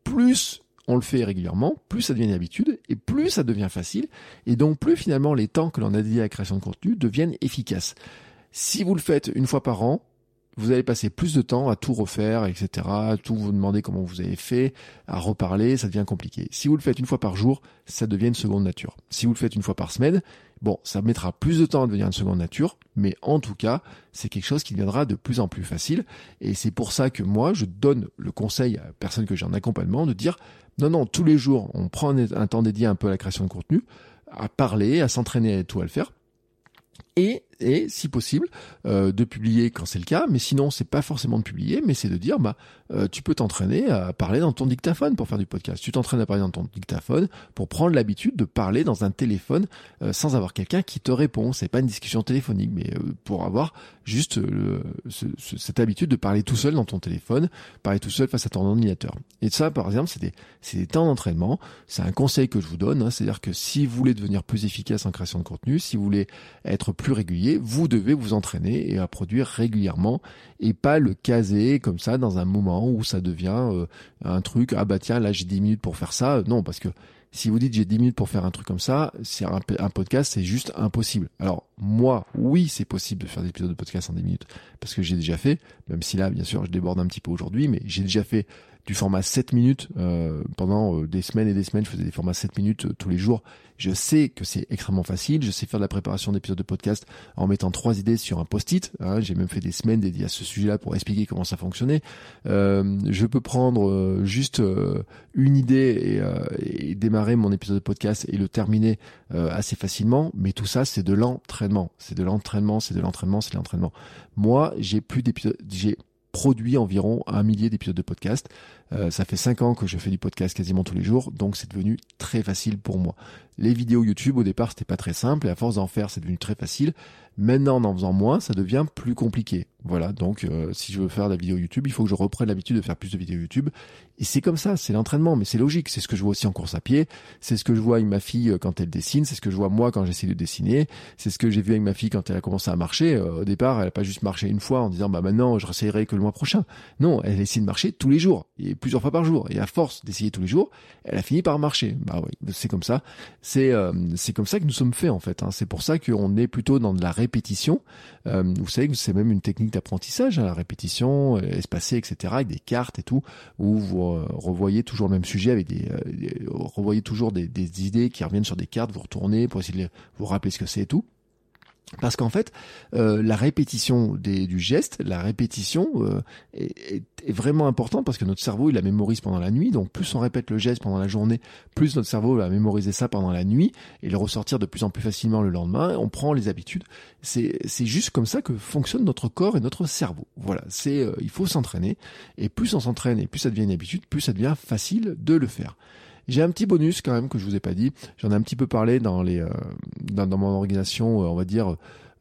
A: Plus on le fait régulièrement, plus ça devient une habitude et plus ça devient facile et donc plus finalement les temps que l'on a dédiés à la création de contenu deviennent efficaces. Si vous le faites une fois par an, vous allez passer plus de temps à tout refaire, etc., à tout vous demander comment vous avez fait, à reparler, ça devient compliqué. Si vous le faites une fois par jour, ça devient une seconde nature. Si vous le faites une fois par semaine, bon, ça mettra plus de temps à devenir une seconde nature, mais en tout cas, c'est quelque chose qui deviendra de plus en plus facile. Et c'est pour ça que moi, je donne le conseil à personne que j'ai en accompagnement de dire, non, non, tous les jours, on prend un temps dédié un peu à la création de contenu, à parler, à s'entraîner à tout à le faire et, et si possible euh, de publier quand c'est le cas, mais sinon c'est pas forcément de publier, mais c'est de dire bah euh, tu peux t'entraîner à parler dans ton dictaphone pour faire du podcast. Tu t'entraînes à parler dans ton dictaphone pour prendre l'habitude de parler dans un téléphone euh, sans avoir quelqu'un qui te répond. C'est pas une discussion téléphonique, mais euh, pour avoir juste cette habitude de parler tout seul dans ton téléphone, parler tout seul face à ton ordinateur. Et ça, par exemple, c'est des, des temps d'entraînement. C'est un conseil que je vous donne, hein. c'est-à-dire que si vous voulez devenir plus efficace en création de contenu, si vous voulez être plus régulier, vous devez vous entraîner et à produire régulièrement et pas le caser comme ça dans un moment où ça devient euh, un truc, ah bah tiens, là j'ai 10 minutes pour faire ça. Non, parce que si vous dites j'ai 10 minutes pour faire un truc comme ça, c'est un, un, podcast, c'est juste impossible. Alors moi, oui, c'est possible de faire des épisodes de podcast en 10 minutes, parce que j'ai déjà fait, même si là, bien sûr, je déborde un petit peu aujourd'hui, mais j'ai déjà fait du format 7 minutes pendant des semaines et des semaines. Je faisais des formats 7 minutes tous les jours. Je sais que c'est extrêmement facile. Je sais faire de la préparation d'épisodes de podcast en mettant trois idées sur un post-it. Hein. J'ai même fait des semaines dédiées à ce sujet-là pour expliquer comment ça fonctionnait. je peux prendre juste une idée et, et, démarrer mon épisode de podcast et le terminer assez facilement. Mais tout ça, c'est de l'entraînement. C'est de l'entraînement, c'est de l'entraînement, c'est de l'entraînement. Moi, j'ai plus d'épisodes, j'ai produit environ un millier d'épisodes de podcast. Euh, ça fait cinq ans que je fais du podcast quasiment tous les jours, donc c'est devenu très facile pour moi. Les vidéos YouTube au départ c'était pas très simple et à force d'en faire c'est devenu très facile. Maintenant en en faisant moins ça devient plus compliqué. Voilà, donc euh, si je veux faire de la vidéo YouTube, il faut que je reprenne l'habitude de faire plus de vidéos YouTube. Et c'est comme ça, c'est l'entraînement, mais c'est logique. C'est ce que je vois aussi en course à pied, c'est ce que je vois avec ma fille euh, quand elle dessine, c'est ce que je vois moi quand j'essaie de dessiner, c'est ce que j'ai vu avec ma fille quand elle a commencé à marcher. au départ, elle a pas juste marché une fois en disant bah maintenant je réessayerai que le mois prochain. Non, elle essaie de marcher tous les jours et plusieurs fois par jour. Et à force d'essayer tous les jours, elle a fini par marcher. Bah oui, c'est comme ça. C'est euh, c'est comme ça que nous sommes faits en fait. Hein. C'est pour ça qu'on est plutôt dans de la répétition. Euh, vous savez que c'est même une technique d'apprentissage, hein, la répétition euh, espacée, etc., avec des cartes et tout, où revoyez toujours le même sujet avec des, revoyez toujours des, des idées qui reviennent sur des cartes, vous retournez pour essayer de vous rappeler ce que c'est et tout. Parce qu'en fait, euh, la répétition du geste, la répétition euh, est, est, vraiment importante parce que notre cerveau, il la mémorise pendant la nuit. Donc plus on répète le geste pendant la journée, plus notre cerveau va mémoriser ça pendant la nuit et le ressortir de plus en plus facilement le lendemain. On prend les habitudes. C'est juste comme ça que fonctionne notre corps et notre cerveau. Voilà, c'est euh, il faut s'entraîner et plus on s'entraîne et plus ça devient une habitude, plus ça devient facile de le faire. J'ai un petit bonus quand même que je vous ai pas dit. J'en ai un petit peu parlé dans les euh, dans, dans, mon organisation, euh, on va dire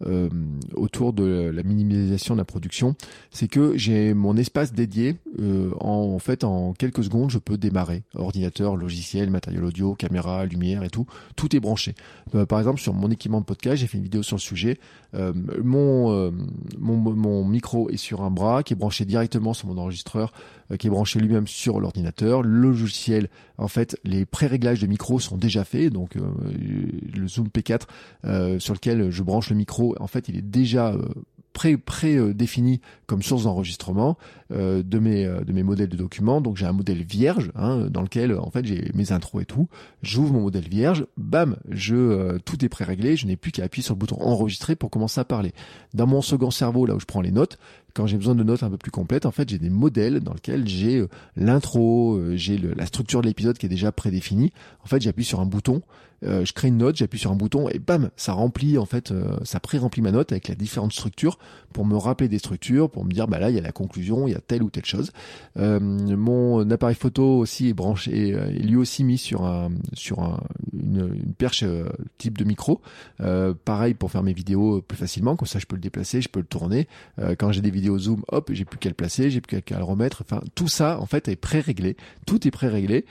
A: euh, autour de la minimalisation de la production, c'est que j'ai mon espace dédié. Euh, en, fait, en quelques secondes, je peux démarrer. Ordinateur, logiciel, matériel audio, caméra, lumière et tout. Tout est branché. Euh, par exemple, sur mon équipement de podcast, j'ai fait une vidéo sur le sujet. mon, mon, mon micro est sur un bras qui est branché directement sur mon enregistreur, qui est branché lui-même sur l'ordinateur. Le logiciel, en fait, les pré-réglages de micro sont déjà faits. Donc, le Zoom P4 sur lequel je branche le micro en fait, il est déjà euh, pré pré défini comme source d'enregistrement euh, de mes euh, de mes modèles de documents. Donc j'ai un modèle vierge hein, dans lequel en fait j'ai mes intros et tout. J'ouvre mon modèle vierge, bam, je tout est pré-réglé. Je n'ai plus qu'à appuyer sur le bouton enregistrer pour commencer à parler. Dans mon second cerveau, là où je prends les notes, quand j'ai besoin de notes un peu plus complètes, en fait, j'ai des modèles dans lesquels j'ai l'intro, j'ai la structure de l'épisode qui est déjà prédéfinie. En fait, j'appuie sur un bouton euh, je crée une note, j'appuie sur un bouton et bam, ça remplit en fait, euh, ça pré-remplit ma note avec la différentes structures pour me rappeler des structures, pour me dire bah là il y a la conclusion, il y a telle ou telle chose. Euh, mon appareil photo aussi est branché, est lui aussi mis sur un sur un, une, une, perche type de micro. pareil pour faire mes vidéos plus facilement, comme ça je peux le déplacer, je peux le tourner. quand j'ai des vidéos zoom, hop, j'ai plus qu'à le placer, j'ai plus qu'à le remettre. Enfin tout ça en fait est pré-réglé, tout est pré-réglé,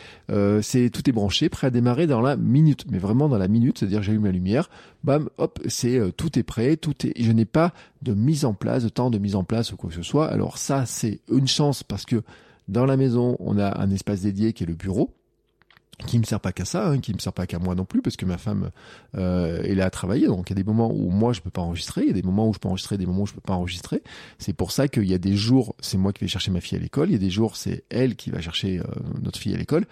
A: c'est tout est branché, prêt à démarrer dans la minute vraiment dans la minute, c'est-à-dire j'ai eu ma lumière, bam, hop, c'est euh, tout est prêt, tout est, je n'ai pas de mise en place, de temps de mise en place ou quoi que ce soit. Alors ça, c'est une chance parce que dans la maison, on a un espace dédié qui est le bureau qui me sert pas qu'à ça, hein, qui me sert pas qu'à moi non plus, parce que ma femme euh, est à travailler, donc il y a des moments où moi je peux pas enregistrer, il y a des moments où je peux enregistrer, des moments où je peux pas enregistrer. C'est pour ça qu'il y a des jours, c'est moi qui vais chercher ma fille à l'école, il y a des jours c'est elle qui va chercher euh, notre fille à l'école.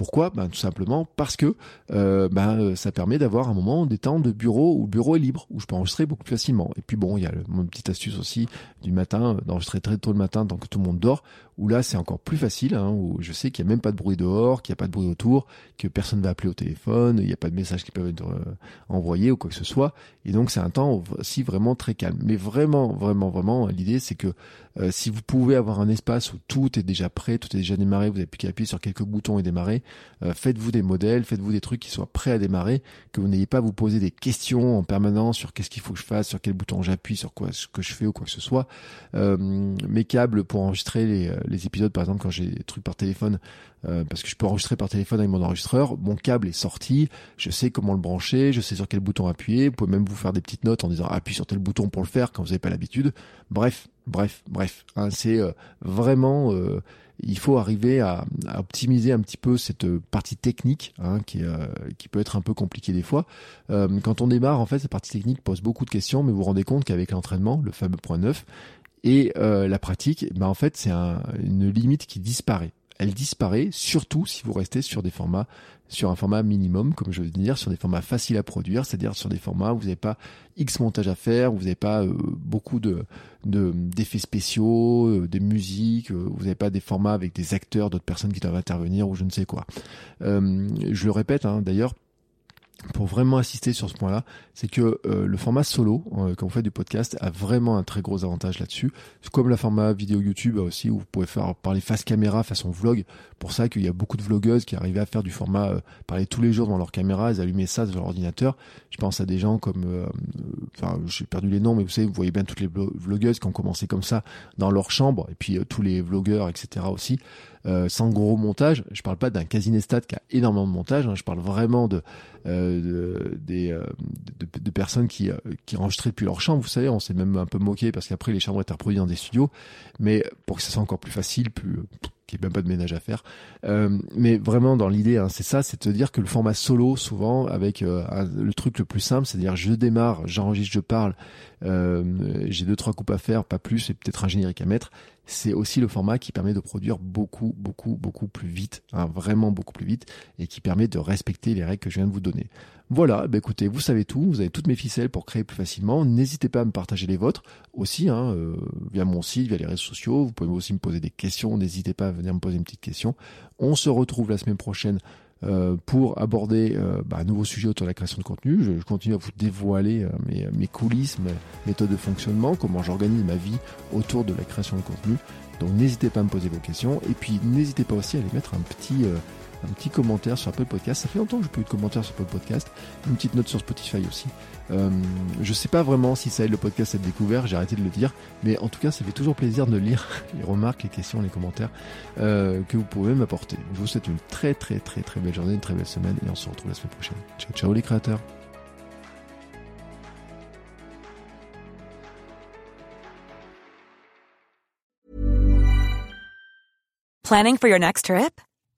A: Pourquoi ben, Tout simplement parce que euh, ben, ça permet d'avoir un moment des temps de bureau où le bureau est libre, où je peux enregistrer beaucoup plus facilement. Et puis bon, il y a mon petite astuce aussi du matin, d'enregistrer très tôt le matin tant que tout le monde dort, où là c'est encore plus facile, hein, où je sais qu'il n'y a même pas de bruit dehors, qu'il n'y a pas de bruit autour, que personne ne va appeler au téléphone, il n'y a pas de messages qui peuvent être euh, envoyés ou quoi que ce soit. Et donc c'est un temps aussi vraiment très calme. Mais vraiment, vraiment, vraiment, l'idée c'est que euh, si vous pouvez avoir un espace où tout est déjà prêt, tout est déjà démarré, vous n'avez plus qu'à appuyer sur quelques boutons et démarrer, euh, faites-vous des modèles, faites-vous des trucs qui soient prêts à démarrer, que vous n'ayez pas à vous poser des questions en permanence sur qu'est-ce qu'il faut que je fasse, sur quel bouton j'appuie, sur quoi ce que je fais ou quoi que ce soit. mes câbles pour enregistrer les, les épisodes, par exemple, quand j'ai des trucs par téléphone, euh, parce que je peux enregistrer par téléphone avec mon enregistreur, mon câble est sorti, je sais comment le brancher, je sais sur quel bouton appuyer, vous pouvez même vous faire des petites notes en disant appuie sur tel bouton pour le faire quand vous n'avez pas l'habitude. Bref, bref, bref, hein, c'est euh, vraiment... Euh, il faut arriver à, optimiser un petit peu cette partie technique hein, qui, qui peut être un peu compliquée des fois. quand on démarre, en fait, cette partie technique pose beaucoup de questions, mais vous vous rendez compte qu'avec l'entraînement, le fameux point 9, et la pratique, ben en fait, c'est un, une limite qui disparaît elle disparaît, surtout si vous restez sur des formats sur un format minimum, comme je veux dire, sur des formats faciles à produire, c'est-à-dire sur des formats où vous n'avez pas X montage à faire, où vous n'avez pas euh, beaucoup de d'effets spéciaux, euh, des musiques, euh, vous n'avez pas des formats avec des acteurs, d'autres personnes qui doivent intervenir ou je ne sais quoi. je le répète, hein, d'ailleurs, pour vraiment insister sur ce point-là, c'est que euh, le format solo, euh, quand vous faites du podcast, a vraiment un très gros avantage là-dessus. Comme le format vidéo YouTube aussi, où vous pouvez faire parler face caméra, façon vlog. Pour ça qu'il y a beaucoup de vlogueuses qui arrivaient à faire du format euh, parler tous les jours devant leur caméra, elles allumaient ça sur leur ordinateur. Je pense à des gens comme, enfin, j'ai perdu les noms, mais vous savez, vous voyez bien toutes les vlogueuses qui ont commencé comme ça dans leur chambre, et puis tous les vlogueurs, etc. aussi. Euh, sans gros montage. Je parle pas d'un casinestat qui a énormément de montage. Hein. Je parle vraiment de, euh, des, euh, de, personnes qui, qui enregistraient depuis leur chambre. Vous savez, on s'est même un peu moqué parce qu'après les chambres étaient reproduites dans des studios. Mais pour que ça soit encore plus facile, plus qu'il n'y même pas de ménage à faire. Euh, mais vraiment, dans l'idée, hein, c'est ça, c'est de dire que le format solo, souvent, avec le truc le plus simple, c'est-à-dire je démarre, j'enregistre, je parle, euh, j'ai deux trois coupes à faire, pas plus, et peut-être un générique à mettre c'est aussi le format qui permet de produire beaucoup, beaucoup, beaucoup plus vite, hein, vraiment beaucoup plus vite, et qui permet de respecter les règles que je viens de vous donner. Voilà, bah écoutez, vous savez tout, vous avez toutes mes ficelles pour créer plus facilement. N'hésitez pas à me partager les vôtres aussi, hein, euh, via mon site, via les réseaux sociaux. Vous pouvez aussi me poser des questions. N'hésitez pas à venir me poser une petite question. On se retrouve la semaine prochaine euh, pour aborder euh, bah, un nouveau sujet autour de la création de contenu. Je, continue à vous dévoiler mes, mes, coulisses, mes méthodes de fonctionnement, comment j'organise ma vie autour de la création de contenu. Donc n'hésitez pas à me poser vos questions et puis n'hésitez pas aussi à aller mettre un petit un petit commentaire sur Apple Podcast. Ça fait longtemps que je n'ai pas eu de commentaire sur Apple Podcast. Une petite note sur Spotify aussi. Euh, je sais pas vraiment si ça aide le podcast à être découvert, j'ai arrêté de le dire, mais en tout cas, ça fait toujours plaisir de lire les remarques, les questions, les commentaires euh, que vous pouvez m'apporter. Je vous souhaite une très très très très belle journée, une très belle semaine, et on se retrouve la semaine prochaine. Ciao ciao les créateurs.
B: Planning for your next trip?